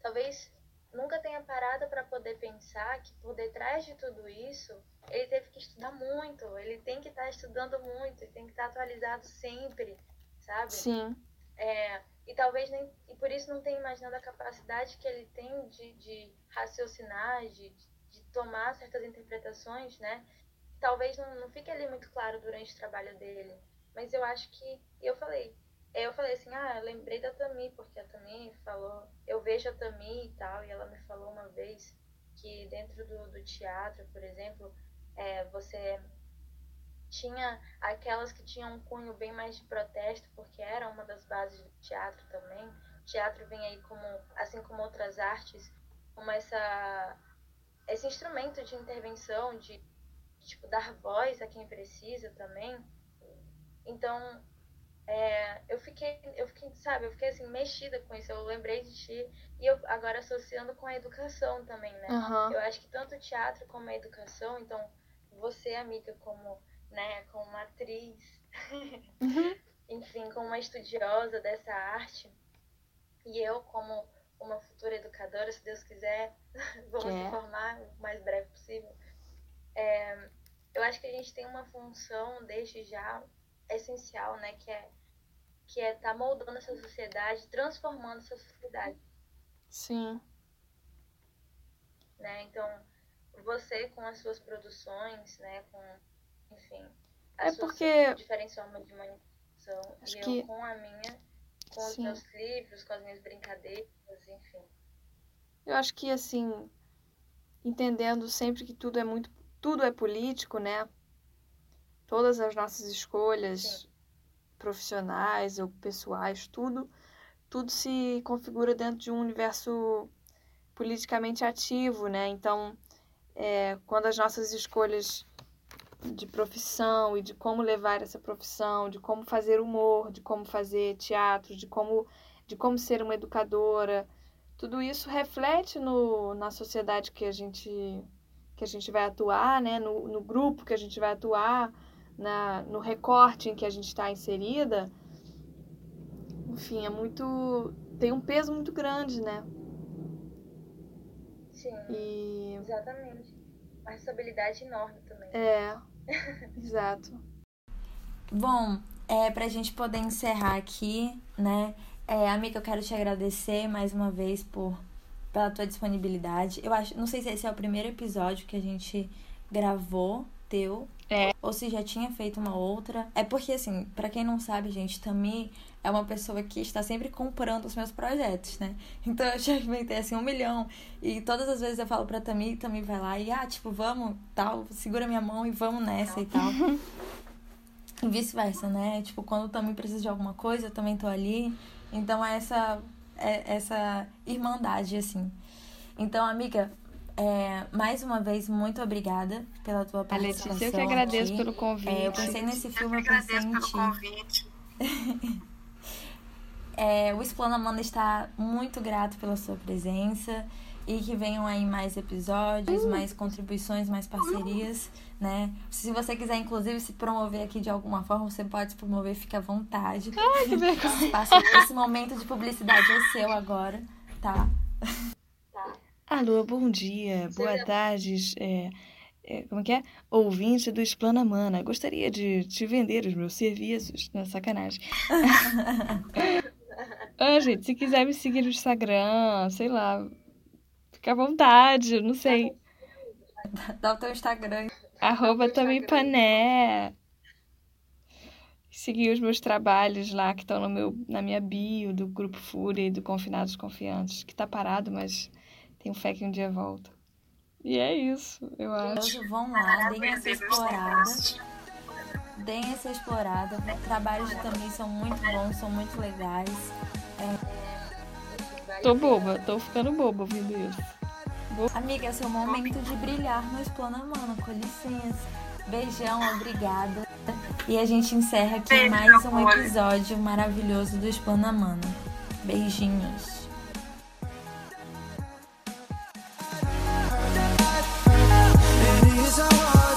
talvez nunca tenha parado para poder pensar que por detrás de tudo isso, ele teve que estudar muito, ele tem que estar tá estudando muito, ele tem que estar tá atualizado sempre, sabe? Sim. É, e talvez nem e por isso não tenha imaginado a capacidade que ele tem de, de raciocinar, de, de tomar certas interpretações, né? Talvez não, não fique ali muito claro durante o trabalho dele, mas eu acho que eu falei, eu falei assim, ah, eu lembrei da Tami, porque a Tami falou, eu vejo a Tami e tal, e ela me falou uma vez que dentro do, do teatro, por exemplo, é, você tinha aquelas que tinham um cunho bem mais de protesto, porque era uma das bases do teatro também. O teatro vem aí como, assim como outras artes, como essa, esse instrumento de intervenção, de, tipo, dar voz a quem precisa também. Então, é, eu fiquei, eu fiquei, sabe, eu fiquei assim, mexida com isso. Eu lembrei de ti e eu agora associando com a educação também, né? Uhum. Eu acho que tanto o teatro como a educação, então você, amiga, como, né, como uma atriz, uhum. enfim, como uma estudiosa dessa arte, e eu como uma futura educadora, se Deus quiser, vamos se formar o mais breve possível. É, eu acho que a gente tem uma função desde já essencial, né, que é que é estar tá moldando essa sociedade, transformando essa sociedade. Sim. Né? Então, você com as suas produções, né, com, enfim, as é porque... diferentes formas de manifestação, Acho e que... eu com a minha, com Sim. os meus livros, com as minhas brincadeiras, enfim. Eu acho que, assim, entendendo sempre que tudo é muito, tudo é político, né, todas as nossas escolhas Sim. profissionais ou pessoais, tudo, tudo se configura dentro de um universo politicamente ativo, né? Então, é, quando as nossas escolhas de profissão e de como levar essa profissão, de como fazer humor, de como fazer teatro, de como, de como ser uma educadora, tudo isso reflete no, na sociedade que a gente que a gente vai atuar, né? no, no grupo que a gente vai atuar, na, no recorte em que a gente está inserida, enfim, é muito. tem um peso muito grande, né? Sim. E... Exatamente. Uma responsabilidade enorme também. É, exato. Bom, é, pra gente poder encerrar aqui, né? É, amiga, eu quero te agradecer mais uma vez por pela tua disponibilidade. Eu acho, não sei se esse é o primeiro episódio que a gente gravou teu, é. Ou se já tinha feito uma outra. É porque, assim, para quem não sabe, gente, Tami é uma pessoa que está sempre comprando os meus projetos, né? Então eu já inventei, assim, um milhão. E todas as vezes eu falo pra Tami, Tami vai lá e, ah, tipo, vamos, tal, segura minha mão e vamos nessa e tal. e vice-versa, né? Tipo, quando Tami precisa de alguma coisa, eu também tô ali. Então é essa, é essa irmandade, assim. Então, amiga, é, mais uma vez, muito obrigada pela tua participação. Letícia, eu que agradeço aqui. pelo convite. É, eu pensei nesse filme, eu, eu pensei em ti. é, o Explana Amanda está muito grato pela sua presença e que venham aí mais episódios, uh. mais contribuições, mais parcerias, né? Se você quiser, inclusive, se promover aqui de alguma forma, você pode se promover, fica à vontade. Ai, que vergonha. Esse momento de publicidade é seu agora, tá? Alô, bom dia, boa tarde, é, é, como que é? Ouvinte do Explana Mana, gostaria de te vender os meus serviços, na sacanagem. ah, gente, se quiser me seguir no Instagram, sei lá, fica à vontade, não sei. Dá o teu Instagram. Arroba também pané. Seguir os meus trabalhos lá que estão no meu, na minha bio do Grupo Fúria e do Confinados Confiantes, que tá parado, mas tenho fé que um dia volta. E é isso, eu acho. Hoje vão lá, deem essa explorada deem essa explorada. Trabalhos também são muito bons, são muito legais. É... Tô boba, tô ficando boba ouvindo isso. Amiga, esse é o momento de brilhar no Explana Mano, com licença. Beijão, obrigada. E a gente encerra aqui mais um episódio maravilhoso do Explana Mano. Beijinhos. It is our